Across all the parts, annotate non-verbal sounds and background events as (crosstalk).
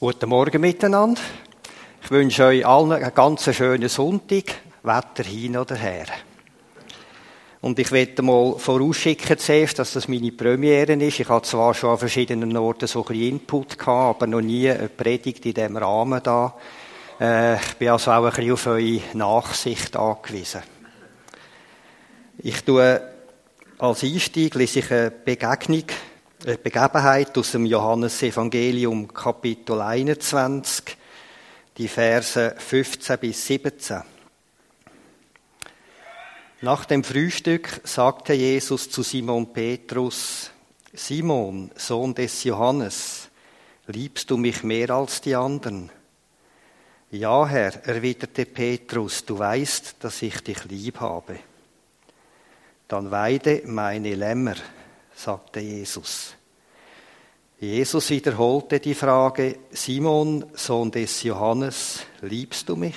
Guten Morgen miteinander. Ich wünsche euch allen einen ganz schönen Sonntag, Wetter hin oder her. Und ich werde mal vorausschicken zuerst, dass das meine Premiere ist. Ich habe zwar schon an verschiedenen Orten so ein bisschen Input gehabt, aber noch nie eine Predigt in diesem Rahmen da. Äh, ich bin also auch ein bisschen auf eure Nachsicht angewiesen. Ich tue als Einstieg lese ich eine Begegnung eine Begebenheit aus dem Johannesevangelium Kapitel 21, die Verse 15 bis 17. Nach dem Frühstück sagte Jesus zu Simon Petrus, Simon, Sohn des Johannes, liebst du mich mehr als die anderen? Ja, Herr, erwiderte Petrus, du weißt, dass ich dich lieb habe. Dann weide meine Lämmer sagte Jesus. Jesus wiederholte die Frage, Simon, Sohn des Johannes, liebst du mich?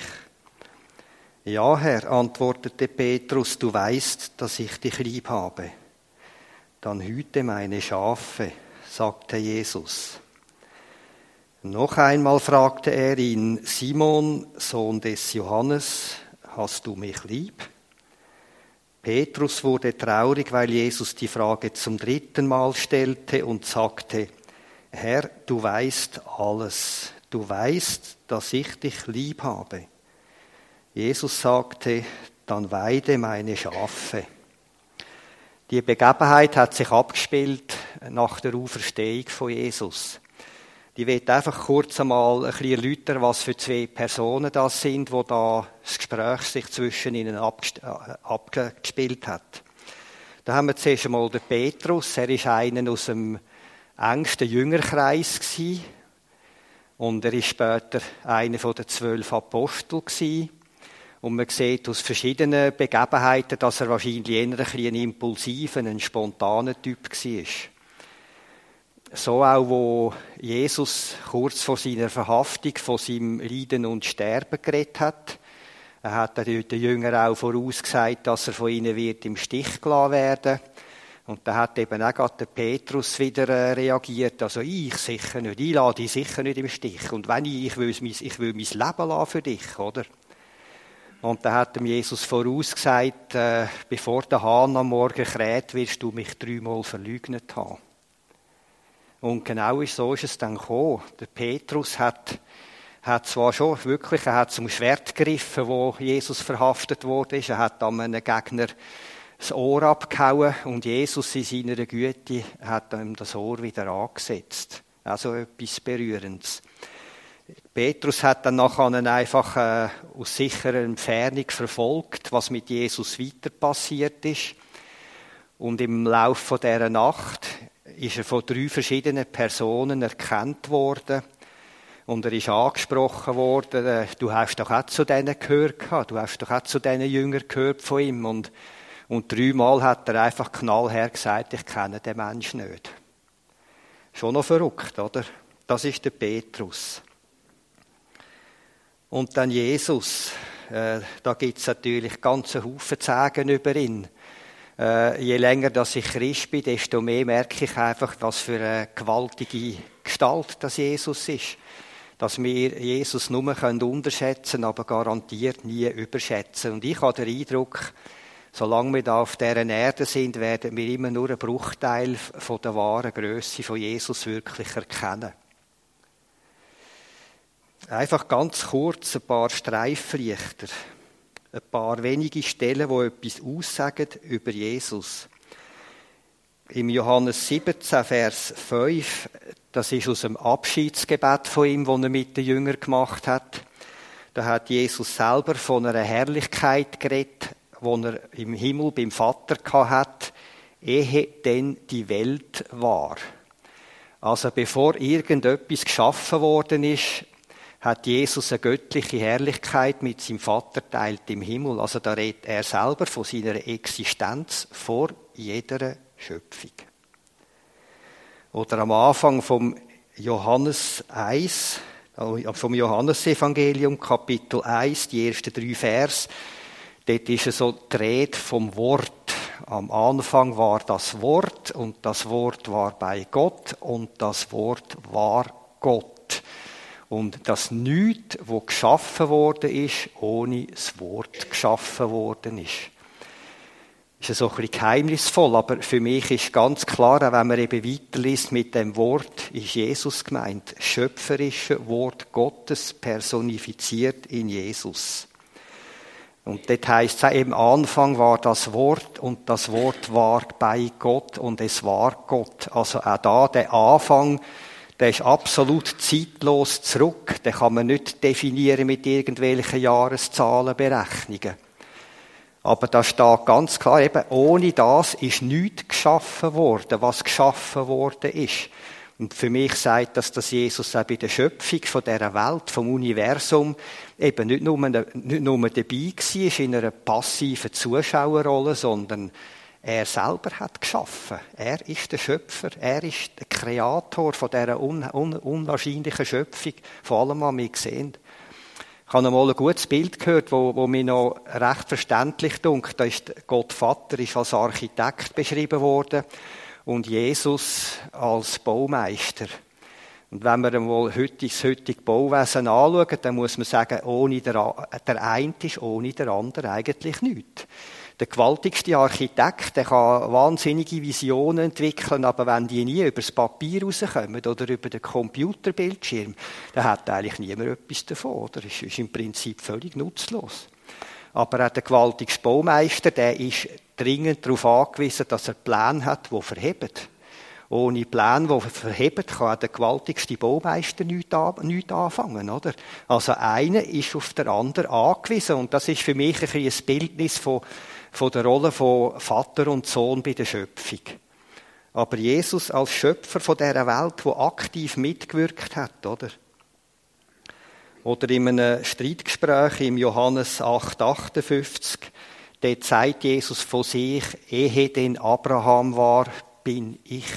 Ja, Herr, antwortete Petrus, du weißt, dass ich dich lieb habe. Dann hüte meine Schafe, sagte Jesus. Noch einmal fragte er ihn, Simon, Sohn des Johannes, hast du mich lieb? Petrus wurde traurig, weil Jesus die Frage zum dritten Mal stellte und sagte, Herr, du weißt alles, du weißt, dass ich dich lieb habe. Jesus sagte, dann weide meine Schafe. Die Begebenheit hat sich abgespielt nach der Auferstehung von Jesus. Die wird einfach kurz einmal ein bisschen erläutern, was für zwei Personen das sind, wo da das Gespräch sich zwischen ihnen äh, abgespielt hat. Da haben wir zuerst einmal den Petrus. Er ist einer aus dem engsten Jüngerkreis gewesen. Und er ist später einer den zwölf Aposteln gewesen. Und man sieht aus verschiedenen Begebenheiten, dass er wahrscheinlich eher ein, ein impulsiver, ein spontaner Typ war. So auch, wo Jesus kurz vor seiner Verhaftung von seinem Leiden und Sterben geredet hat. Er hat den Jüngern auch vorausgesagt, dass er von ihnen wird im Stich gelassen werden. Und da hat eben auch der Petrus wieder äh, reagiert. Also ich sicher nicht. Ich lade dich sicher nicht im Stich. Und wenn ich, ich will, ich will mein Leben für dich, oder? Und da hat ihm Jesus vorausgesagt, äh, bevor der Hahn am Morgen kräht, wirst du mich dreimal verleugnet haben. Und genau so ist es dann gekommen. Der Petrus hat, hat zwar schon wirklich, er hat zum Schwert gegriffen, wo Jesus verhaftet wurde. Er hat an einem Gegner das Ohr abgehauen und Jesus in seiner Güte hat ihm das Ohr wieder angesetzt. Also etwas Berührendes. Petrus hat dann nachher einfach äh, aus sicherer Entfernung verfolgt, was mit Jesus weiter passiert ist. Und im Laufe dieser Nacht ist er von drei verschiedenen Personen erkannt worden. Und er ist angesprochen worden, äh, du hast doch auch zu denen gehört gehabt, du hast doch auch zu diesen Jüngern gehört von ihm. Und, und dreimal hat er einfach knallher gesagt, ich kenne den Menschen nicht. Schon noch verrückt, oder? Das ist der Petrus. Und dann Jesus. Äh, da gibt es natürlich ganze Haufen Sagen über ihn äh, je länger dass ich Christ bin, desto mehr merke ich einfach, was für eine gewaltige Gestalt das Jesus ist. Dass wir Jesus nur können unterschätzen aber garantiert nie überschätzen. Und ich habe den Eindruck, solange wir da auf dieser Erde sind, werden wir immer nur einen Bruchteil von der wahren Größe von Jesus wirklich erkennen. Einfach ganz kurz ein paar Streiflichter ein paar wenige Stellen, wo etwas aussagen über Jesus. Im Johannes 17, Vers 5, das ist aus dem Abschiedsgebet von ihm, das er mit den Jüngern gemacht hat. Da hat Jesus selber von einer Herrlichkeit geredet, wo er im Himmel beim Vater hat, ehe denn die Welt war. Also bevor irgendetwas geschaffen worden ist, hat Jesus eine göttliche Herrlichkeit mit seinem Vater teilt im Himmel. Also da redet er selber von seiner Existenz vor jeder Schöpfung. Oder am Anfang vom Johannes 1, äh, vom Johannesevangelium, Kapitel 1, die ersten drei Vers, dort ist es so die Rede vom Wort. Am Anfang war das Wort und das Wort war bei Gott und das Wort war Gott. Und dass nichts, wo geschaffen worden ist, ohne das Wort geschaffen worden ist. Ist ja so ein bisschen geheimnisvoll, aber für mich ist ganz klar, auch wenn man eben weiterliest mit dem Wort, ist Jesus gemeint. Schöpferische Wort Gottes personifiziert in Jesus. Und dort heißt es im Anfang war das Wort und das Wort war bei Gott und es war Gott. Also auch da der Anfang, der ist absolut zeitlos zurück. Den kann man nicht definieren mit irgendwelchen Jahreszahlenberechnungen. Aber da steht ganz klar, eben, ohne das ist nichts geschaffen worden, was geschaffen worden ist. Und für mich sagt das, dass Jesus auch bei der Schöpfung von dieser Welt, vom Universum, eben nicht nur, nicht nur dabei war in einer passiven Zuschauerrolle, sondern er selber hat geschaffen. Er ist der Schöpfer. Er ist der Kreator von dieser un un unwahrscheinlichen Schöpfung, von allem, was wir sehen. Ich habe einmal ein gutes Bild gehört, wo, wo mir noch recht verständlich dunkt. Da ist Gott Vater ist als Architekt beschrieben worden und Jesus als Baumeister. Und wenn wir einmal das heutige Bauwesen anschauen, dann muss man sagen, ohne der, der eine ist ohne der andere eigentlich nichts. Der gewaltigste Architekt, der kann wahnsinnige Visionen entwickeln, aber wenn die nie übers Papier rauskommen oder über den Computerbildschirm, dann hat eigentlich niemand etwas davon, oder? Ist, ist im Prinzip völlig nutzlos. Aber auch der gewaltigste Baumeister, der ist dringend darauf angewiesen, dass er Pläne hat, die verheben. Ohne Pläne, die verheben, kann auch der gewaltigste Baumeister nichts, anfangen, oder? Also einer ist auf der anderen angewiesen. Und das ist für mich ein, ein Bildnis von, von der Rolle von Vater und Sohn bei der Schöpfung. Aber Jesus als Schöpfer von dieser Welt, der aktiv mitgewirkt hat, oder? Oder in einem Streitgespräch im Johannes 8, 58, dort sagt Jesus von sich, ehe denn Abraham war, bin ich.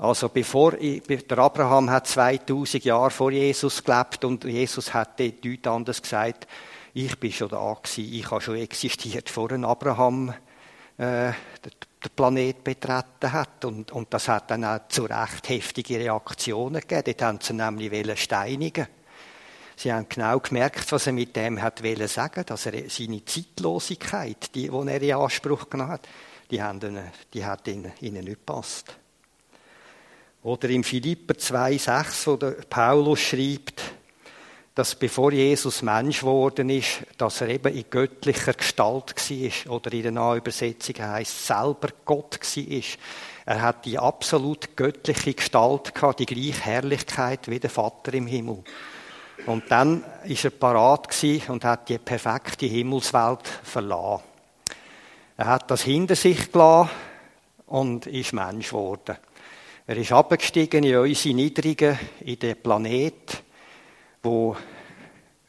Also bevor der Abraham hat 2000 Jahre vor Jesus gelebt und Jesus hat dort nichts anderes gesagt. Ich bin schon da gewesen, ich habe schon existiert, vor Abraham äh, den Planet betreten hat. Und, und das hat dann auch zu Recht heftige Reaktionen gegeben. Dort haben sie nämlich steinigen Sie haben genau gemerkt, was er mit dem hat sagen dass er seine Zeitlosigkeit, die, die er in Anspruch genommen hat, die, haben, die hat ihnen nicht gepasst. Oder im Philipper 2,6, wo der Paulus schreibt, dass bevor Jesus Mensch geworden ist, dass er eben in göttlicher Gestalt war. Oder in der Nahübersetzung heißt selber Gott war. Er hat die absolut göttliche Gestalt gehabt, die gleiche Herrlichkeit wie der Vater im Himmel. Und dann ist er parat und hat die perfekte Himmelswelt verlassen. Er hat das hinter sich gelassen und ist Mensch geworden. Er ist abgestiegen in unsere Niedrigen, in den Planet, wo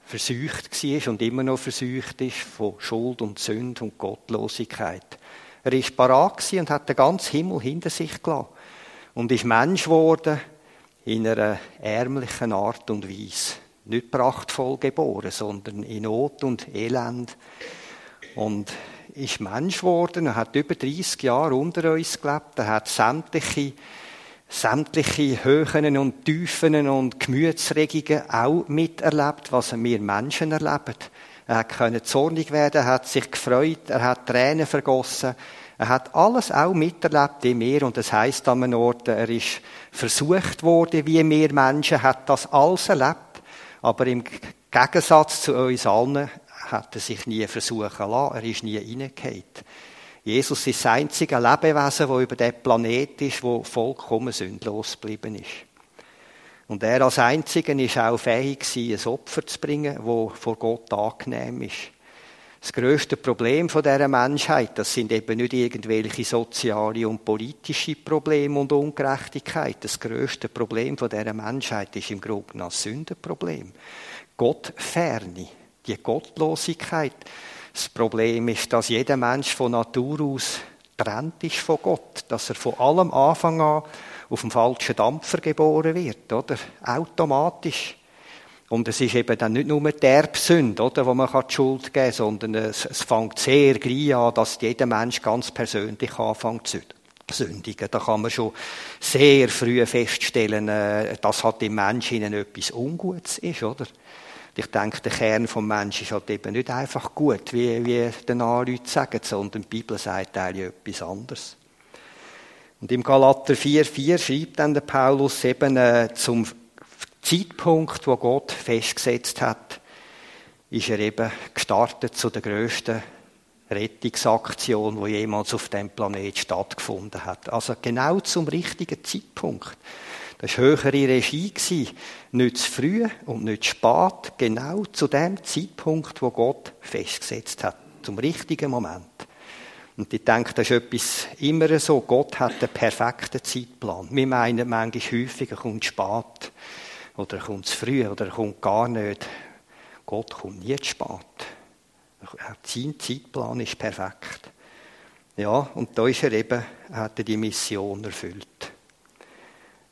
verseucht war und immer noch verseucht ist von Schuld und Sünde und Gottlosigkeit. Er ist parat und hat den ganzen Himmel hinter sich gelassen und ist Mensch geworden in einer ärmlichen Art und Weise nicht prachtvoll geboren, sondern in Not und Elend. Und ist Mensch geworden, er hat über 30 Jahre unter uns gelebt, er hat sämtliche, sämtliche Höhen und Tiefen und Gemütsregungen auch miterlebt, was wir Menschen erleben. Er können zornig werden, er hat sich gefreut, er hat Tränen vergossen, er hat alles auch miterlebt wie wir und das heißt an einem Ort, er ist versucht worden, wie wir Menschen, hat das alles erlebt. Aber im Gegensatz zu uns allen hat er sich nie versuchen lassen. Er ist nie reingefallen. Jesus ist das einzige Lebewesen, das über den Planet ist, wo vollkommen sündlos geblieben ist. Und er als Einziger ist auch fähig ein Opfer zu bringen, das vor Gott angenehm ist. Das größte Problem dieser Menschheit, das sind eben nicht irgendwelche soziale und politische Probleme und Ungerechtigkeit. Das größte Problem dieser Menschheit ist im Grunde das Sündenproblem. Gottferne, die Gottlosigkeit. Das Problem ist, dass jeder Mensch von Natur aus trennt ist von Gott, dass er von allem Anfang an auf dem falschen Dampfer geboren wird, oder? Automatisch. Und es ist eben dann nicht nur die Erbsünde, oder, wo man die Schuld geben kann, sondern es, es fängt sehr gleich an, dass jeder Mensch ganz persönlich anfängt zu sündigen. Da kann man schon sehr früh feststellen, äh, dass halt im Menschen etwas Ungutes ist, oder? Ich denke, der Kern vom Menschen ist halt eben nicht einfach gut, wie, wie die Leute sagen, sondern die Bibel sagt eigentlich etwas anderes. Und im Galater 4,4 schreibt dann der Paulus eben äh, zum Zeitpunkt, wo Gott festgesetzt hat, ist er eben gestartet zu der größten Rettungsaktion, die jemals auf dem Planet stattgefunden hat. Also genau zum richtigen Zeitpunkt. Das war höhere Regie. Nicht zu früh und nicht zu spät. Genau zu dem Zeitpunkt, wo Gott festgesetzt hat. Zum richtigen Moment. Und ich denke, das ist etwas immer so. Gott hat einen perfekten Zeitplan. Wir meinen manchmal häufig, er kommt spät. Oder er kommt zu früh. Oder er kommt gar nicht. Gott kommt nie zu spät. Sein Zeitplan ist perfekt. Ja, und da ist er eben, hat er die Mission erfüllt.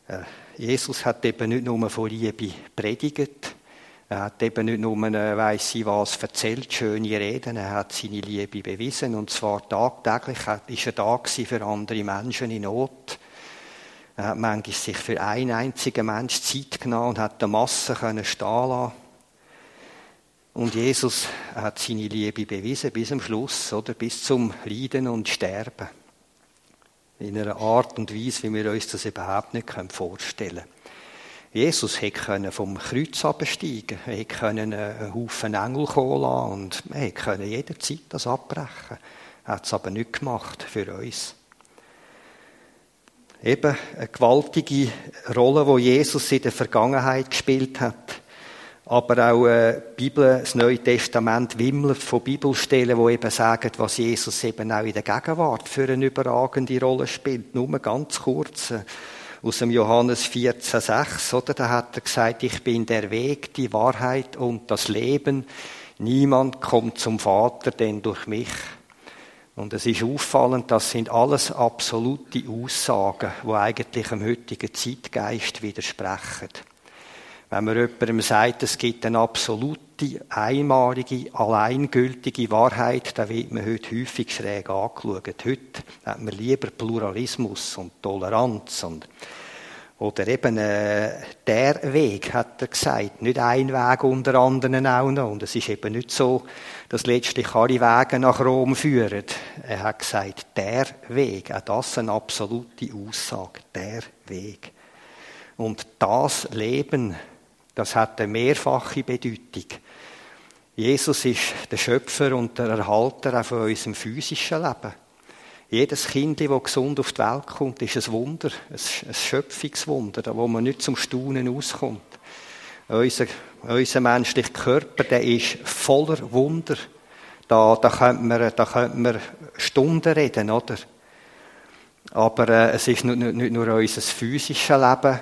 Äh, Jesus hat eben nicht nur von Liebe predigt, er hat eben nicht nur, äh, weiss ich was, erzählt, schöne Reden, er hat seine Liebe bewiesen, und zwar tagtäglich ist er da für andere Menschen in Not. Er hat manchmal sich für einen einzigen Mensch Zeit genommen und hat der Masse stehen lassen. Und Jesus hat seine Liebe bewiesen bis zum Schluss, oder? Bis zum Leiden und Sterben in einer Art und Weise, wie wir uns das überhaupt nicht vorstellen können. Jesus hätte vom Kreuz absteigen er hätte einen Haufen Engel kommen lassen und er hätte jederzeit das abbrechen Er hat es aber nicht gemacht für uns. Eben eine gewaltige Rolle, die Jesus in der Vergangenheit gespielt hat. Aber auch äh, die Bibel, das Neue Testament wimmelt von Bibelstellen, die eben sagen, was Jesus eben auch in der Gegenwart für eine überragende Rolle spielt. Nur ganz kurz äh, aus dem Johannes 14,6, oder? Da hat er gesagt, ich bin der Weg, die Wahrheit und das Leben. Niemand kommt zum Vater, denn durch mich. Und es ist auffallend, das sind alles absolute Aussagen, die eigentlich dem heutigen Zeitgeist widersprechen. Wenn man jemandem sagt, es gibt eine absolute, einmalige, alleingültige Wahrheit, dann wird man heute häufig schräg angeschaut. Heute hat man lieber Pluralismus und Toleranz und oder eben äh, der Weg, hat er gesagt. Nicht ein Weg unter anderem auch noch. Und es ist eben nicht so, dass letztlich alle Wege nach Rom führen. Er hat gesagt, der Weg. Auch das eine absolute Aussage. Der Weg. Und das Leben, das hat eine mehrfache Bedeutung. Jesus ist der Schöpfer und der Erhalter auch von unserem physischen Leben. Jedes Kind, das gesund auf die Welt kommt, ist ein Wunder, ein Schöpfungswunder, wo man nicht zum Staunen auskommt. Unser, unser menschlicher Körper, der ist voller Wunder. Da, da könnte man, man Stunden reden, oder? Aber äh, es ist nicht, nicht nur unser physisches Leben.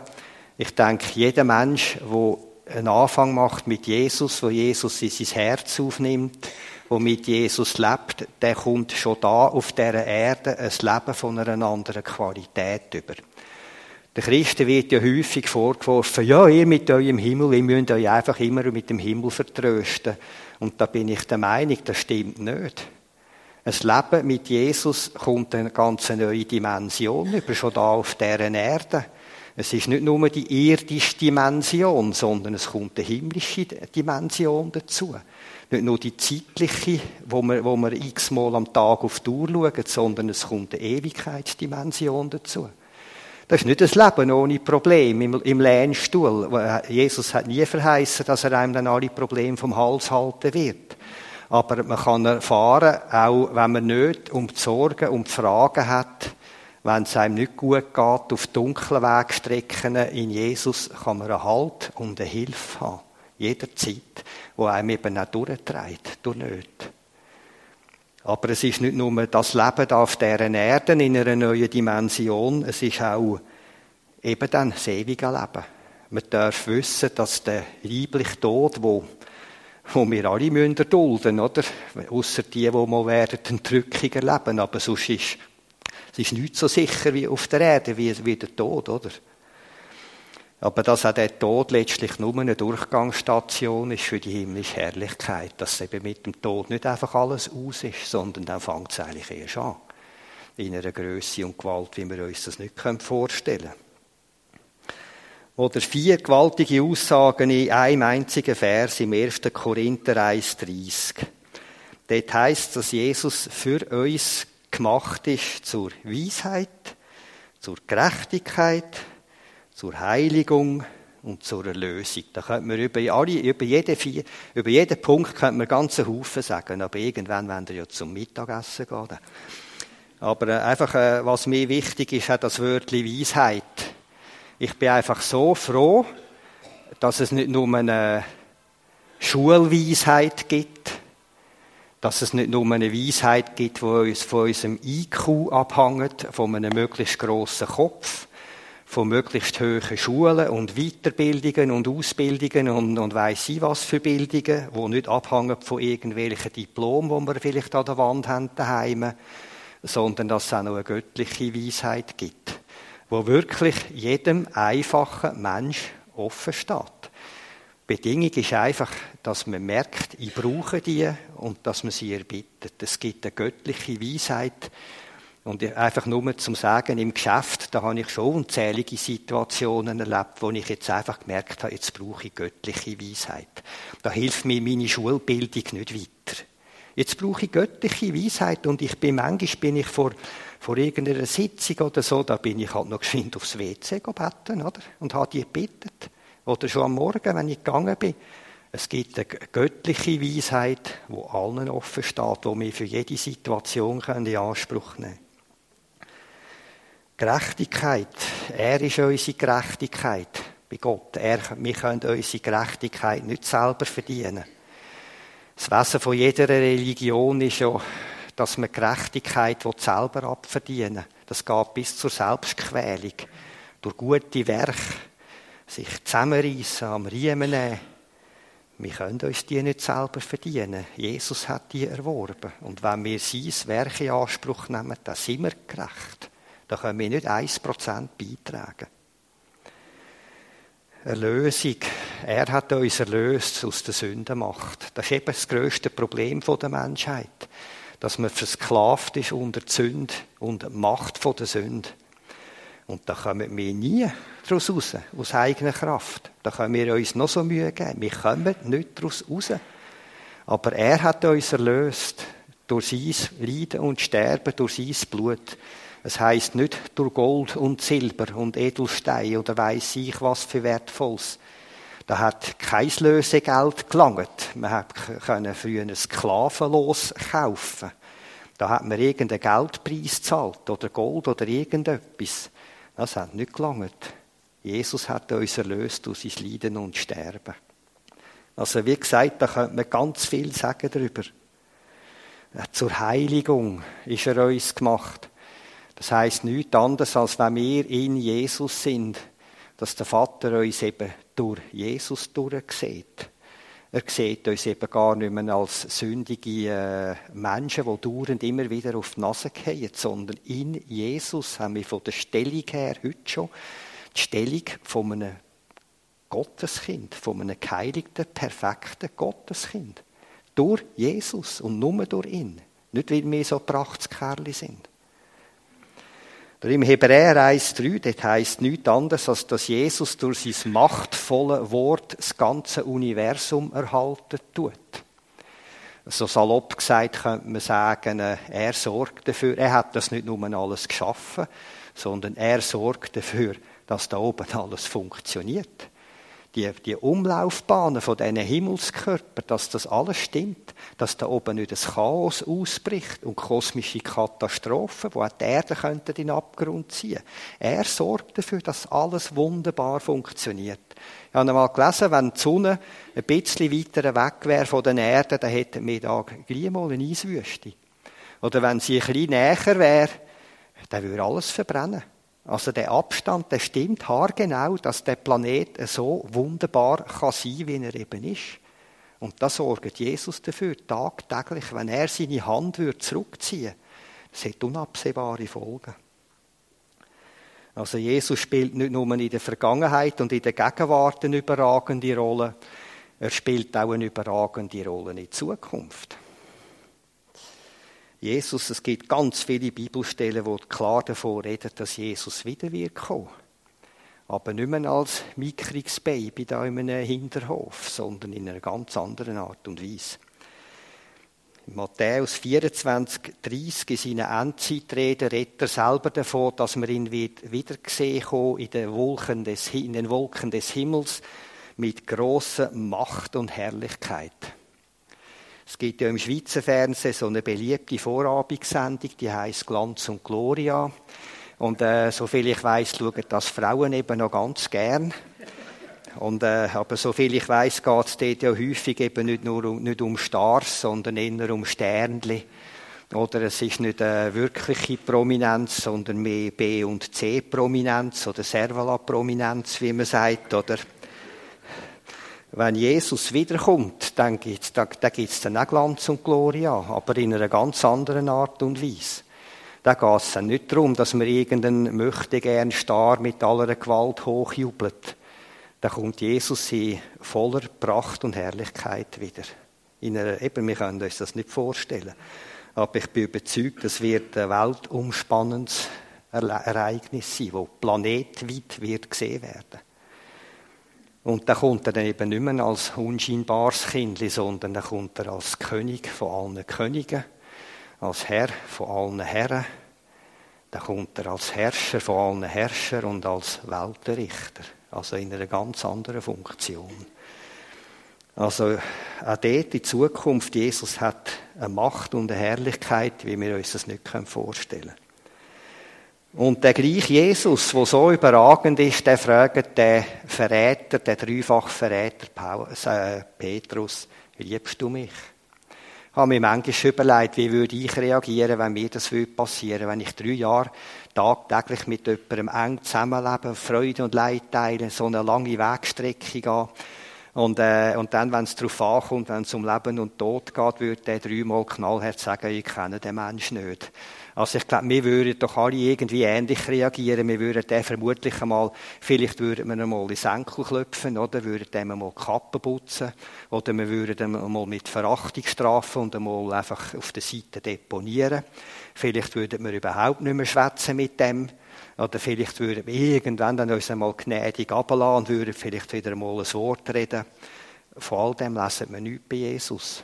Ich denke, jeder Mensch, der einen Anfang macht mit Jesus, wo Jesus in sein Herz aufnimmt, wo mit Jesus lebt, der kommt schon da auf dieser Erde ein Leben von einer anderen Qualität über. Der Christen wird ja häufig vorgeworfen, ja, ihr mit eurem Himmel, ihr müsst euch einfach immer mit dem Himmel vertrösten. Und da bin ich der Meinung, das stimmt nicht. Ein Leben mit Jesus kommt eine ganz neue Dimension über, schon da auf dieser Erde. Es ist nicht nur die irdische Dimension, sondern es kommt eine himmlische Dimension dazu. Nicht nur die zeitliche, wo wir, wo wir x-mal am Tag auf die Uhr schauen, sondern es kommt eine Ewigkeitsdimension dazu. Das ist nicht das Leben ohne Probleme im, im Lehnstuhl. Jesus hat nie verheißen, dass er einem dann alle Probleme vom Hals halten wird. Aber man kann erfahren, auch wenn man nicht um die Sorgen, um die Fragen hat, wenn es einem nicht gut geht, auf dunklen Wegstrecken in Jesus kann man einen Halt und eine Hilfe haben. Jederzeit, wo einem eben auch durchtreibt, durch nicht. Aber es ist nicht nur das Leben auf deren Erden in einer neuen Dimension, es ist auch eben dann das ewige Leben. Man darf wissen, dass der liebliche Tod, wo, wo wir alle müssen oder? Ausser die, die mal werden, den Drückung erleben. Aber sonst ist es ist nicht so sicher wie auf der Erde, wie, wie der Tod, oder? Aber dass auch der Tod letztlich nur eine Durchgangsstation ist für die himmlische Herrlichkeit, dass eben mit dem Tod nicht einfach alles aus ist, sondern dann fängt es eigentlich erst an. in einer Größe und Gewalt, wie wir uns das nicht vorstellen können. Oder vier gewaltige Aussagen in einem einzigen Vers im 1. Korinther 1,30. Dort heißt, dass Jesus für uns gemacht ist zur Weisheit, zur Gerechtigkeit, zur Heiligung und zur Erlösung. Da könnte man über, alle, über, jeden, vier, über jeden Punkt könnte man ganzen Haufen sagen, aber irgendwann werden wir ja zum Mittagessen gehen. Aber äh, einfach, äh, was mir wichtig ist, hat das Wörtchen Weisheit. Ich bin einfach so froh, dass es nicht nur eine Schulweisheit gibt, dass es nicht nur eine Weisheit gibt, die uns von unserem IQ abhängt, von einem möglichst grossen Kopf, von möglichst hohen Schulen und Weiterbildungen und Ausbildungen und, und weiss ich was für Bildungen, die nicht abhängen von irgendwelchen Diplomen, die wir vielleicht an der Wand haben daheim, sondern dass es auch noch eine göttliche Weisheit gibt wo wirklich jedem einfachen Mensch offen steht. Bedingung ist einfach, dass man merkt, ich brauche die und dass man sie erbittet. Es gibt eine göttliche Weisheit. Und einfach nur zum Sagen, im Geschäft, da habe ich schon unzählige Situationen erlebt, wo ich jetzt einfach gemerkt habe, jetzt brauche ich göttliche Weisheit. Da hilft mir meine Schulbildung nicht weiter. Jetzt brauche ich göttliche Weisheit und ich bin, manchmal bin ich vor vor irgendeiner Sitzung oder so, da bin ich halt noch geschwind aufs WC gebeten, oder? Und habe die gebeten. Oder schon am Morgen, wenn ich gegangen bin. Es gibt eine göttliche Weisheit, wo allen offen steht, wo wir für jede Situation in Anspruch nehmen können. Gerechtigkeit. Er ist unsere Gerechtigkeit bei Gott. Er, wir können unsere Gerechtigkeit nicht selber verdienen. Das Wesen von jeder Religion ist ja dass man Gerechtigkeit selber abverdienen will. Das geht bis zur Selbstquälung. Durch gute Werke sich zusammenreißen, am Riemen nehmen. Wir können uns die nicht selber verdienen. Jesus hat die erworben. Und wenn wir sein Werk in Anspruch nehmen, dann sind wir gerecht. Da können wir nicht 1% beitragen. Erlösung. Er hat uns erlöst aus der Sündenmacht. Das ist eben das grösste Problem der Menschheit dass man versklavt ist unter die Sünde, unter die Macht der Sünde. Und da kommen wir nie daraus raus, aus eigener Kraft. Da können wir uns noch so Mühe geben. Wir kommen nicht daraus raus. Aber er hat uns erlöst durch sein Leiden und Sterben, durch sein Blut. Es heißt nicht durch Gold und Silber und Edelstein oder weiß ich was für Wertvolles. Da hat kein Lösegeld gelangt. Man können früher ein Sklavenlos kaufen. Da hat man irgendeinen Geldpreis gezahlt oder Gold oder irgendetwas. Das hat nicht gelangt. Jesus hat uns erlöst durch sein Leiden und Sterben. Also wie gesagt, da könnte man ganz viel sagen darüber. Zur Heiligung ist er uns gemacht. Das heißt nichts anderes, als wenn wir in Jesus sind, dass der Vater uns eben durch Jesus durchsieht. Er sieht uns eben gar nicht mehr als sündige äh, Menschen, die dauernd immer wieder auf die Nase fallen, sondern in Jesus haben wir von der Stellung her heute schon die Stellung von einem Gotteskind, von einem geheiligten, perfekten Gotteskind. Durch Jesus und nur durch ihn. Nicht, weil wir so Prachtskerle sind. Im Hebräer 1,3, das heisst nichts anderes, als dass Jesus durch sein machtvolles Wort das ganze Universum erhalten tut. So salopp gesagt könnte man sagen, äh, er sorgt dafür, er hat das nicht nur alles geschaffen, sondern er sorgt dafür, dass da oben (laughs) alles funktioniert die, die Umlaufbahnen von diesen Himmelskörpern, dass das alles stimmt, dass da oben nicht das Chaos ausbricht und kosmische Katastrophen, die auch die Erde könnten in den Abgrund ziehen. Er sorgt dafür, dass alles wunderbar funktioniert. Ich habe einmal gelesen, wenn die Sonne ein bisschen weiter weg wäre von der Erde, dann hätten wir da gleich mal eine Eiswüste. Oder wenn sie ein bisschen näher wäre, dann würde alles verbrennen. Also der Abstand, der stimmt haargenau, dass der Planet so wunderbar kann sein, wie er eben ist. Und da sorgt Jesus dafür, tagtäglich, wenn er seine Hand würde zurückziehen das hat unabsehbare Folgen. Also Jesus spielt nicht nur in der Vergangenheit und in der Gegenwart eine überragende Rolle, er spielt auch eine überragende Rolle in Zukunft. Jesus, es gibt ganz viele Bibelstellen, wo klar davon reden, dass Jesus wieder wird kommen. Aber nicht mehr als mickriges Baby da in einem Hinterhof, sondern in einer ganz anderen Art und Weise. In Matthäus 24, 30 in seinen Endzeitreden redet er selber davon, dass wir ihn wieder gesehen haben in den Wolken des, in den Wolken des Himmels mit großer Macht und Herrlichkeit. Es gibt ja im Schweizer Fernsehen so eine beliebte Vorabendsendung, die heißt Glanz und Gloria. Und äh, soviel ich weiß, schauen das Frauen eben noch ganz gern. Und, äh, aber soviel ich weiß, geht es dort ja häufig eben nicht nur um, nicht um Stars, sondern eher um Sternli. Oder es ist nicht eine wirkliche Prominenz, sondern mehr B- und C-Prominenz oder Servala-Prominenz, wie man sagt. Oder wenn Jesus wiederkommt, dann gibt da, da gibt's dann auch Glanz und Gloria, aber in einer ganz anderen Art und Weise. Da geht es dann nicht darum, dass man irgendeinen möchte gern Star mit aller Gewalt hochjubelt. Da kommt Jesus in voller Pracht und Herrlichkeit wieder. In einer, eben, wir können uns das nicht vorstellen. Aber ich bin überzeugt, das wird ein weltumspannendes Ereignis sein, das planetweit wird gesehen werden. Und da kommt er dann eben nicht mehr als unscheinbares Kind, sondern da kommt er als König von allen Königen, als Herr von allen Herren. Da kommt er als Herrscher von allen Herrschern und als Weltenrichter. Also in einer ganz anderen Funktion. Also auch dort in Zukunft, Jesus hat eine Macht und eine Herrlichkeit, wie wir uns das nicht vorstellen können. Und der gleiche Jesus, der so überragend ist, der fragt den Verräter, den dreifach Verräter äh, Petrus, liebst du mich? Ich habe mir manchmal überlegt, wie würde ich reagieren, wenn mir das passieren würde, wenn ich drei Jahre tagtäglich mit jemandem eng zusammenlebe, Freude und Leid teilen, so eine lange Wegstrecke gehen. Und, äh, und dann, wenn es darauf ankommt, wenn es um Leben und Tod geht, würde der dreimal knallhart sagen, ich kenne den Menschen nicht. Also ich glaube, wir würden doch alle irgendwie ähnlich reagieren. Wir würden den vermutlich einmal, vielleicht würden wir einmal in Senkel klopfen, oder würden dem einmal Kappen putzen, oder wir würden ihn einmal mit Verachtung strafen und einmal einfach auf der Seite deponieren. Vielleicht würden wir überhaupt nicht mehr schwätzen mit dem. Oder vielleicht würden wir irgendwann dann uns einmal gnädig ablassen und würden vielleicht wieder einmal ein Wort reden. Vor all dem lesen wir nichts bei Jesus.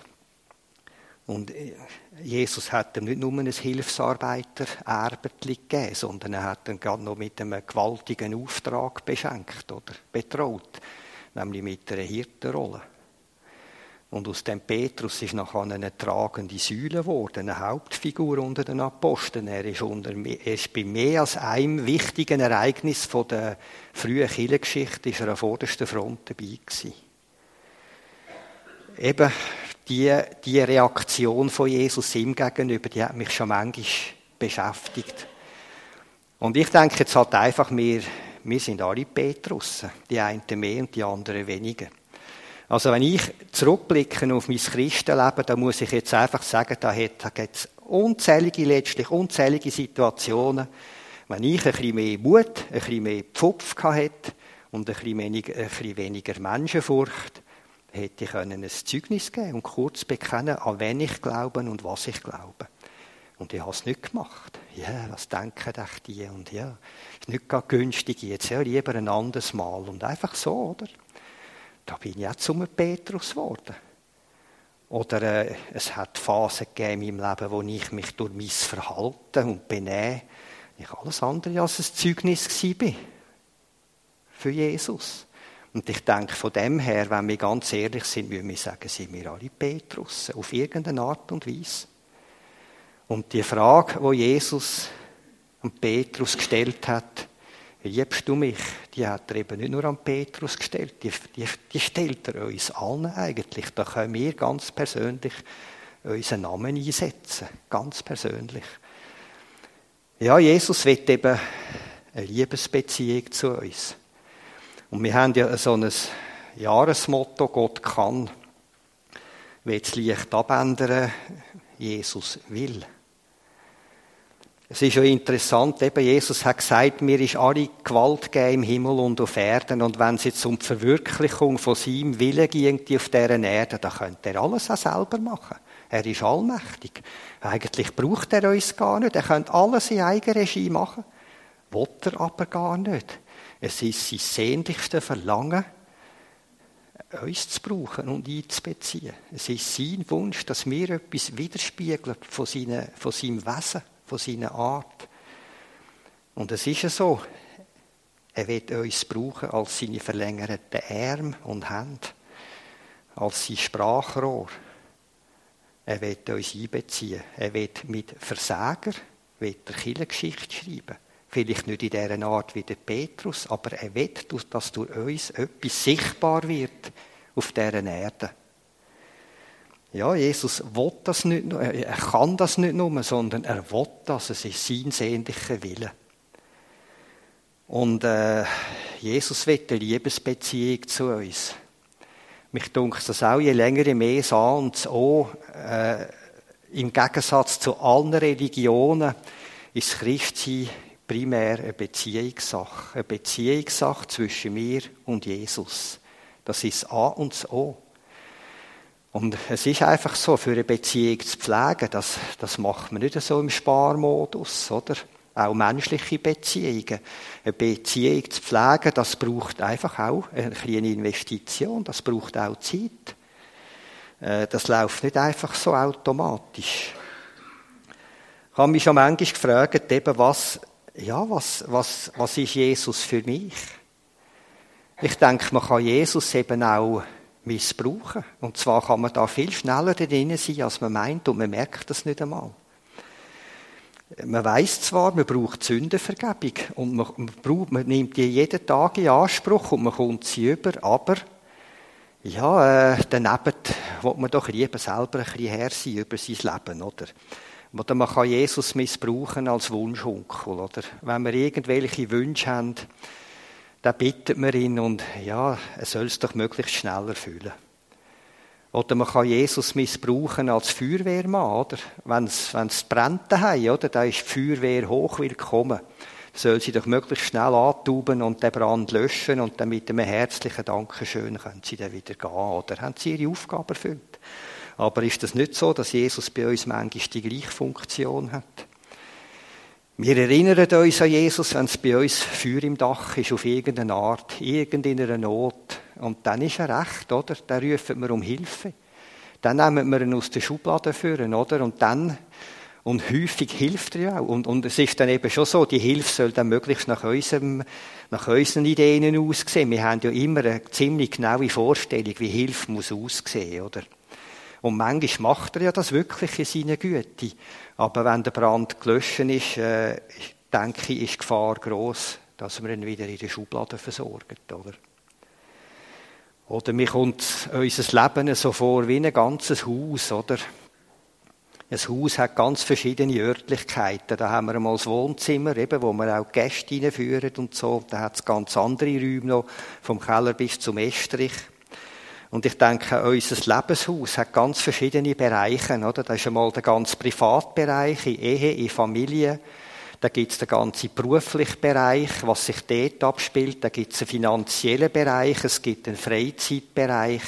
Und äh, Jesus hat ihm nicht nur ein Hilfsarbeiter-Erbetli gegeben, sondern er hat ihn gerade noch mit einem gewaltigen Auftrag beschenkt oder betraut, nämlich mit einer Hirtenrolle. Und aus dem Petrus ist nachher eine tragende Säule geworden, eine Hauptfigur unter den Aposteln. Er ist, unter, er ist bei mehr als einem wichtigen Ereignis von der frühen Kirchengeschichte ist er an vorderster Front dabei gewesen. Eben die, die Reaktion von Jesus ihm gegenüber, die hat mich schon manchmal beschäftigt. Und ich denke jetzt halt einfach, wir, wir sind alle Petrussen. Die einen mehr und die anderen weniger. Also wenn ich zurückblicke auf mein Christenleben, dann muss ich jetzt einfach sagen, da hat es unzählige, letztlich unzählige Situationen, wenn ich ein bisschen mehr Mut, ein bisschen mehr Pfupf hatte und ein bisschen weniger, ein bisschen weniger Menschenfurcht, hätte ich ein Zeugnis geben und kurz bekennen, an wen ich glaube und was ich glaube. Und ich habe es nicht gemacht. Ja, was denken echt die? Und ja, ist nicht gerade günstig jetzt. Ja, lieber ein anderes Mal. Und einfach so, oder? Da bin ich auch zum Petrus geworden. Oder äh, es hat Phasen gegeben in meinem Leben, wo ich mich durch mein Verhalten und Benehmen nicht alles andere als ein Zeugnis war. Für Jesus. Und ich denke, von dem her, wenn wir ganz ehrlich sind, müssen wir sagen, sind wir alle Petrus, auf irgendeine Art und Weise. Und die Frage, wo Jesus an Petrus gestellt hat, liebst du mich, die hat er eben nicht nur an Petrus gestellt, die, die, die stellt er uns allen eigentlich. Da können wir ganz persönlich unseren Namen einsetzen, ganz persönlich. Ja, Jesus will eben eine Liebesbeziehung zu uns. Und wir haben ja so ein Jahresmotto, Gott kann, will das Licht abändern, Jesus will. Es ist ja interessant, eben Jesus hat gesagt, mir ist alle Gewalt gegeben im Himmel und auf Erden und wenn es jetzt um die Verwirklichung von seinem Willen ging auf dieser Erde, dann könnte er alles auch selber machen. Er ist allmächtig. Eigentlich braucht er uns gar nicht. Er könnte alles in Eigenregie machen. Will er aber gar nicht. Es ist sein sehnlichste Verlangen, uns zu brauchen und einzubeziehen. Es ist sein Wunsch, dass wir etwas widerspiegeln von, seine, von seinem Wesen, von seiner Art. Und es ist ja so, er wird uns brauchen als seine verlängerten Arme und Hände, als sein Sprachrohr. Er wird uns einbeziehen. Er wird mit Versager, wird der Kirchengeschichte schreiben. Vielleicht nicht in dieser Art wie der Petrus, aber er wird, dass durch uns etwas sichtbar wird auf dieser Erde. Ja, Jesus will das nicht nur, er kann das nicht nur, sondern er will das. Es ist sein sehnlicher Wille. Und äh, Jesus will eine Liebesbeziehung zu uns. Mich dunkt das auch, je länger ich mehr sah und so, äh, im Gegensatz zu allen Religionen, ist Christsein primär eine Beziehungssache. Eine Beziehungssache zwischen mir und Jesus. Das ist A und das O. Und es ist einfach so, für eine Beziehung zu pflegen, das, das macht man nicht so im Sparmodus, oder? Auch menschliche Beziehungen. Eine Beziehung zu pflegen, das braucht einfach auch eine kleine Investition, das braucht auch Zeit. Äh, das läuft nicht einfach so automatisch. Ich habe mich schon manchmal gefragt, eben was, ja, was, was, was ist Jesus für mich? Ich denke, man kann Jesus eben auch missbrauchen. Und zwar kann man da viel schneller drin sein, als man meint, und man merkt das nicht einmal. Man weiß zwar, man braucht Sündenvergebung und man, braucht, man nimmt die jeden Tag in Anspruch und man kommt sie über, aber ja, äh, daneben will man doch lieber selber ein bisschen her sein über sein Leben, oder? Oder man kann Jesus missbrauchen als Wunschonkel, oder? Wenn wir irgendwelche Wünsche haben, dann bittet man ihn und ja, er soll es doch möglichst schnell erfüllen. Oder man kann Jesus missbrauchen als Feuerwehrmann, oder? Wenn es brennt daheim, oder? Da ist die Feuerwehr hochwillkommen. Soll sie doch möglichst schnell antauben und den Brand löschen und dann mit einem herzlichen Dankeschön können sie dann wieder gehen, oder? Haben sie ihre Aufgabe erfüllt? Aber ist das nicht so, dass Jesus bei uns manchmal die gleiche Funktion hat? Wir erinnern uns an Jesus, wenn es bei uns Feuer im Dach ist, auf irgendeine Art, irgendeiner Not. Und dann ist er recht, oder? Dann rufen wir um Hilfe. Dann nehmen wir ihn aus der Schublade führen, oder? Und dann, und häufig hilft er ja auch. Und, und es ist dann eben schon so, die Hilfe soll dann möglichst nach unserem, nach unseren Ideen aussehen. Wir haben ja immer eine ziemlich genaue Vorstellung, wie Hilfe muss aussehen, oder? Und manchmal macht er ja das wirklich in seiner Güte. Aber wenn der Brand gelöscht ist, äh, denke ich, ist die Gefahr groß, dass wir ihn wieder in der Schublade versorgen, oder? Oder mir kommt unser Leben so vor wie ein ganzes Haus, oder? Ein Haus hat ganz verschiedene Örtlichkeiten. Da haben wir einmal das Wohnzimmer, eben, wo wir auch Gäste hineinführen und so. Da hat es ganz andere Räume noch, vom Keller bis zum Estrich. Und ich denke, unser Lebenshaus hat ganz verschiedene Bereiche, oder? Da ist einmal der ganze Privatbereich, in Ehe, in Familie. Da gibt es den ganzen beruflichen Bereich, was sich dort abspielt. Da gibt es einen finanziellen Bereich, es gibt einen Freizeitbereich.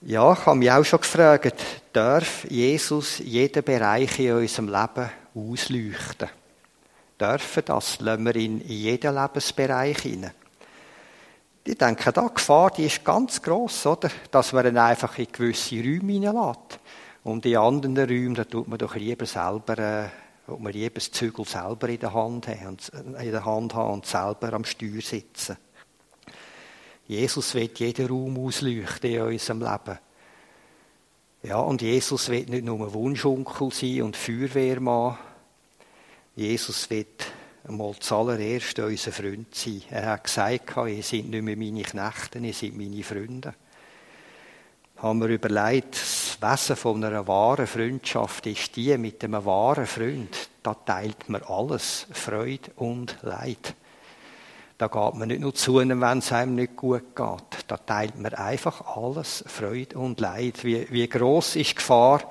Ja, ich habe mich auch schon gefragt, darf Jesus jeden Bereich in unserem Leben ausleuchten? Dürfen das? Lassen wir ihn in jeden Lebensbereich hinein? Ich denke, da die Gefahr, die ist ganz gross, oder? Dass man ihn einfach in gewisse Räume hineinlässt. Und in anderen Räumen, da tut man doch lieber selber, äh, man lieber das Zügel selber in der Hand haben und, in der Hand haben und selber am Steuer sitzen. Jesus wird jeden Raum ausleuchten in unserem Leben. Ja, und Jesus wird nicht nur Wunschonkel sein und Feuerwehrmann. Jesus wird einmal zuallererst unser Freund sein. Er hat gesagt, ihr seid nicht mehr meine Knechte, ihr seid meine Freunde. Haben wir überlegt, das Wesen von einer wahren Freundschaft ist die mit einem wahren Freund. Da teilt man alles, Freude und Leid. Da geht man nicht nur zu wenn es einem nicht gut geht. Da teilt man einfach alles, Freude und Leid. Wie, wie groß ist die Gefahr,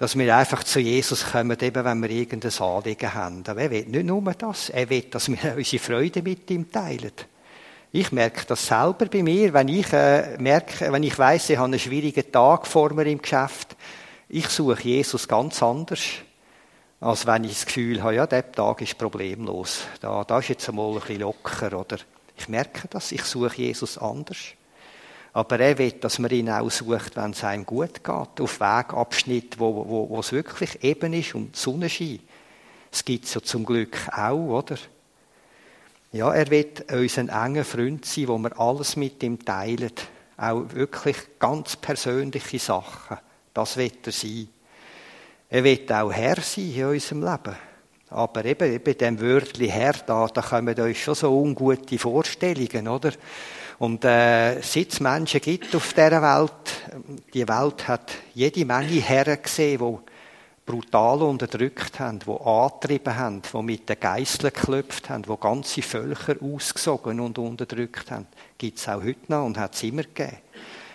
dass wir einfach zu Jesus kommen, eben wenn wir irgendein Anliegen haben. Aber er will nicht nur das, er will, dass wir (laughs) unsere Freude mit ihm teilen. Ich merke das selber bei mir, wenn ich äh, merke, wenn ich weiss, ich habe einen schwierigen Tag vor mir im Geschäft, Ich suche Jesus ganz anders, als wenn ich das Gefühl habe, ja, der Tag ist problemlos. Da, da ist jetzt einmal ein bisschen locker, oder? Ich merke das, ich suche Jesus anders. Aber er will, dass man ihn auch sucht, wenn es einem gut geht, auf Wegabschnitt, wo, wo, wo es wirklich eben ist und die Sonne scheint. Es gibt es ja zum Glück auch, oder? Ja, er wird unser enger Freund sein, wo wir alles mit ihm teilen. Auch wirklich ganz persönliche Sachen. Das wird er sein. Er wird auch Herr sein in unserem Leben. Aber eben, eben dem Wörtli Herr, da, da kommen uns schon so ungute Vorstellungen, oder? Und äh, seit es Menschen gibt auf dieser Welt, die Welt hat jede Menge Herren gesehen, die brutal unterdrückt haben, die angetrieben haben, die mit den Geißeln geklopft haben, die ganze Völker ausgesogen und unterdrückt haben. Gibt es auch heute noch und hat es immer gegeben.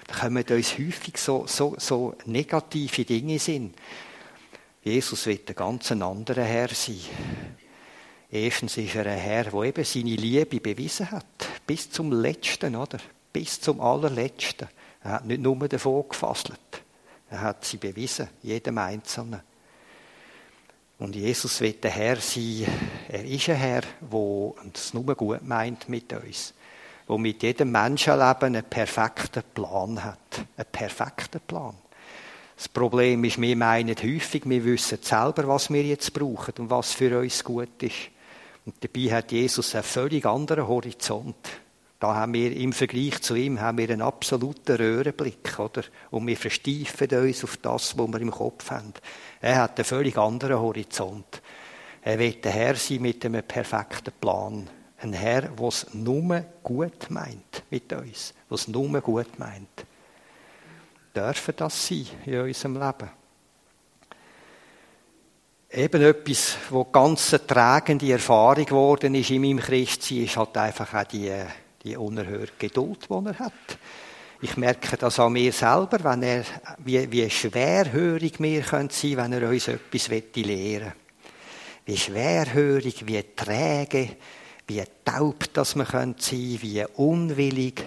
Da kommen uns häufig so, so, so negative Dinge sind. Jesus wird ein ganz anderer Herr sein. Erstens ist er ein Herr, der eben seine Liebe bewiesen hat. Bis zum Letzten, oder? Bis zum Allerletzten. Er hat nicht nur davon gefasselt. Er hat sie bewiesen, jedem Einzelnen. Und Jesus wird der Herr sein. Er ist ein Herr, der es nur gut meint mit uns. Der mit jedem Menschenleben einen perfekten Plan hat. Einen perfekten Plan. Das Problem ist, wir meinen häufig, wir wissen selber, was wir jetzt brauchen und was für uns gut ist. Und dabei hat Jesus einen völlig anderen Horizont. Da haben wir im Vergleich zu ihm haben wir einen absoluten Röhrenblick, oder? Und wir versteifen uns auf das, was wir im Kopf haben. Er hat einen völlig anderen Horizont. Er wird der Herr sein mit einem perfekten Plan. Ein Herr, der es nur gut meint mit uns. Der es nur gut meint. Dürfen das sein in unserem Leben? Eben etwas, wo ganz eine tragende Erfahrung geworden ist in meinem Christsein, ist halt einfach auch die, die unerhörte Geduld, die er hat. Ich merke das an mir selber, wenn er, wie, wie schwerhörig wir können sein wenn er uns etwas lehren will. Wie schwerhörig, wie träge, wie taub das wir sein können wie unwillig,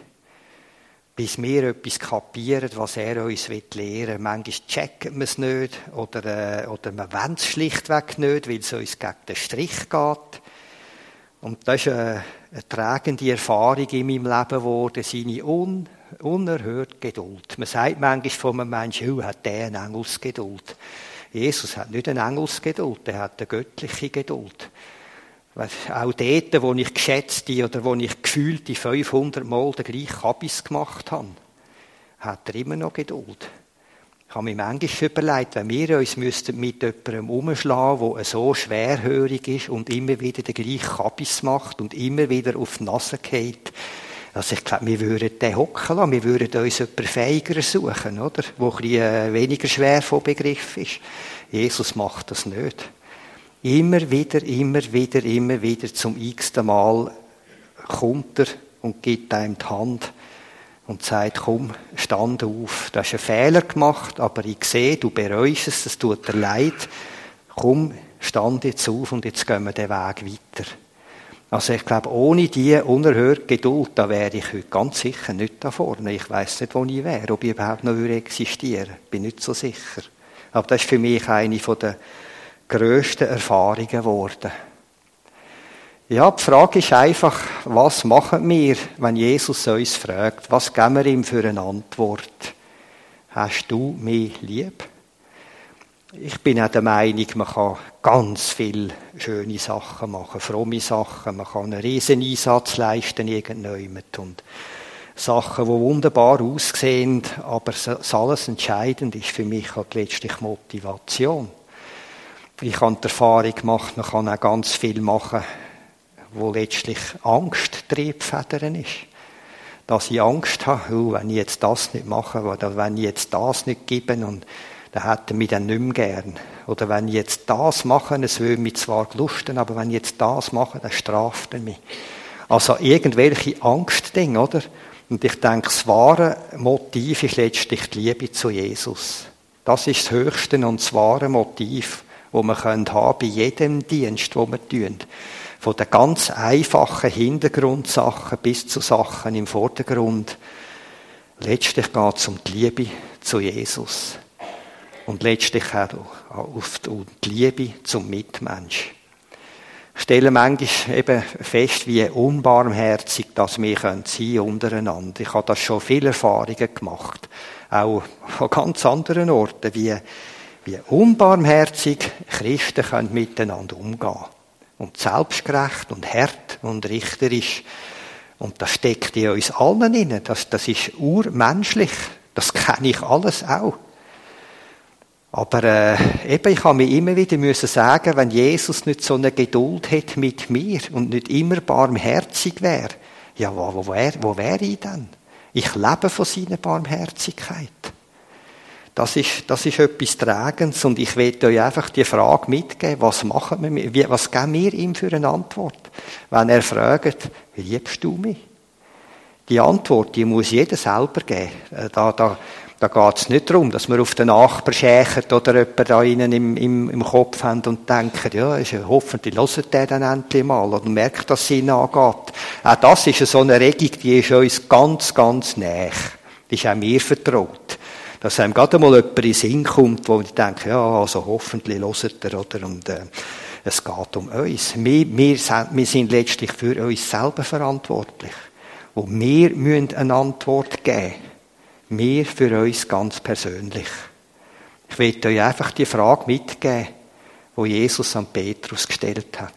bis wir etwas kapieren, was er uns lehren will. Manchmal checken wir es nicht oder, äh, oder wir wollen es schlichtweg nicht, weil es uns gegen den Strich geht. Und das ist eine, eine tragende Erfahrung in meinem Leben geworden, seine un unerhört Geduld. Man sagt manchmal von einem Menschen, oh, hat der eine Engelsgeduld. Jesus hat nicht eine Engelsgeduld, er hat eine göttliche Geduld. Auch dort, wo ich geschätzte oder wo ich gefühlte 500 Mal den gleichen Kabis gemacht habe, hat er immer noch Geduld. Ich habe mir manchmal überlegt, wenn wir uns mit jemandem umschlagen, der so schwerhörig ist und immer wieder den gleichen Kabis macht und immer wieder auf die Nase geht, also ich glaube, wir würden den hocken lassen, wir würden uns jemanden fähiger suchen, oder? Wo ein äh, weniger schwer von Begriff ist. Jesus macht das nicht. Immer wieder, immer wieder, immer wieder zum x-ten Mal kommt er und gibt einem die Hand und sagt, komm, stand auf. Du hast einen Fehler gemacht, aber ich sehe, du bereust es, es tut dir leid. Komm, stand jetzt auf und jetzt gehen wir den Weg weiter. Also ich glaube, ohne diese unerhörte Geduld, da wäre ich heute ganz sicher nicht da vorne. Ich weiß nicht, wo ich wäre, ob ich überhaupt noch existieren würde. Bin nicht so sicher. Aber das ist für mich eine der grössten Erfahrungen geworden. Ja, die Frage ist einfach, was machen wir, wenn Jesus uns fragt? Was geben wir ihm für eine Antwort? Hast du mich lieb? Ich bin auch der Meinung, man kann ganz viele schöne Sachen machen, fromme Sachen. Man kann einen riesen Einsatz leisten irgendjemand und Sachen, die wunderbar aussehen, aber das alles entscheidend ist für mich halt letztlich Motivation. Ich habe die Erfahrung gemacht, man kann auch ganz viel machen, wo letztlich Angst Triebfedern ist. Dass ich Angst habe, oh, wenn ich jetzt das nicht mache, oder wenn ich jetzt das nicht gebe und dann er mich dann nicht mehr gern. Oder wenn ich jetzt das mache, es will mich zwar gelusten, aber wenn ich jetzt das mache, dann straft er mich. Also irgendwelche Angstdinge, oder? Und ich denke, das wahre Motiv ist letztlich die Liebe zu Jesus. Das ist das höchste und das wahre Motiv, wo man haben bei jedem Dienst, wo wir tun. Von den ganz einfachen Hintergrundsachen bis zu Sachen im Vordergrund. Letztlich geht es um die Liebe zu Jesus. und letztlich auch auf die Liebe zum Mitmensch. Ich stelle manchmal eben fest, wie unbarmherzig das wir sein können untereinander. Ich habe das schon viele Erfahrungen gemacht. Auch an ganz anderen Orten, wie, wie unbarmherzig Christen können miteinander umgehen. Und selbstgerecht und hart und richterisch. Und das steckt in uns allen inne. Das, das ist urmenschlich. Das kenne ich alles auch. Aber äh, eben, ich habe mir immer wieder müssen sagen, wenn Jesus nicht so eine Geduld hätte mit mir und nicht immer barmherzig wäre, ja, wo, wo wäre wo wär ich denn? Ich lebe von seiner Barmherzigkeit. Das ist, das ist etwas Tragendes und ich will euch einfach die Frage mitgeben, was machen wir, wie, was geben wir ihm für eine Antwort? Wenn er fragt, liebst du mich? Die Antwort, die muss jeder selber geben. Äh, da, da, da geht es nicht darum, dass wir auf den Nachbar schächert oder jemanden da innen im, im, im Kopf haben und denken, ja, ist ja, hoffentlich hört der dann endlich mal oder merkt, dass es ihn angeht. Auch das ist so eine Regung, die ist uns ganz, ganz näher. Die ist auch mir vertraut. Dass einem gerade mal jemand in den Sinn kommt, wo ich denke, ja, also hoffentlich hört er, oder? Und, äh, es geht um uns. Wir, wir, wir sind letztlich für uns selber verantwortlich. Und wir müssen eine Antwort geben. Wir für uns ganz persönlich. Ich will euch einfach die Frage mitgeben, wo Jesus an Petrus gestellt hat.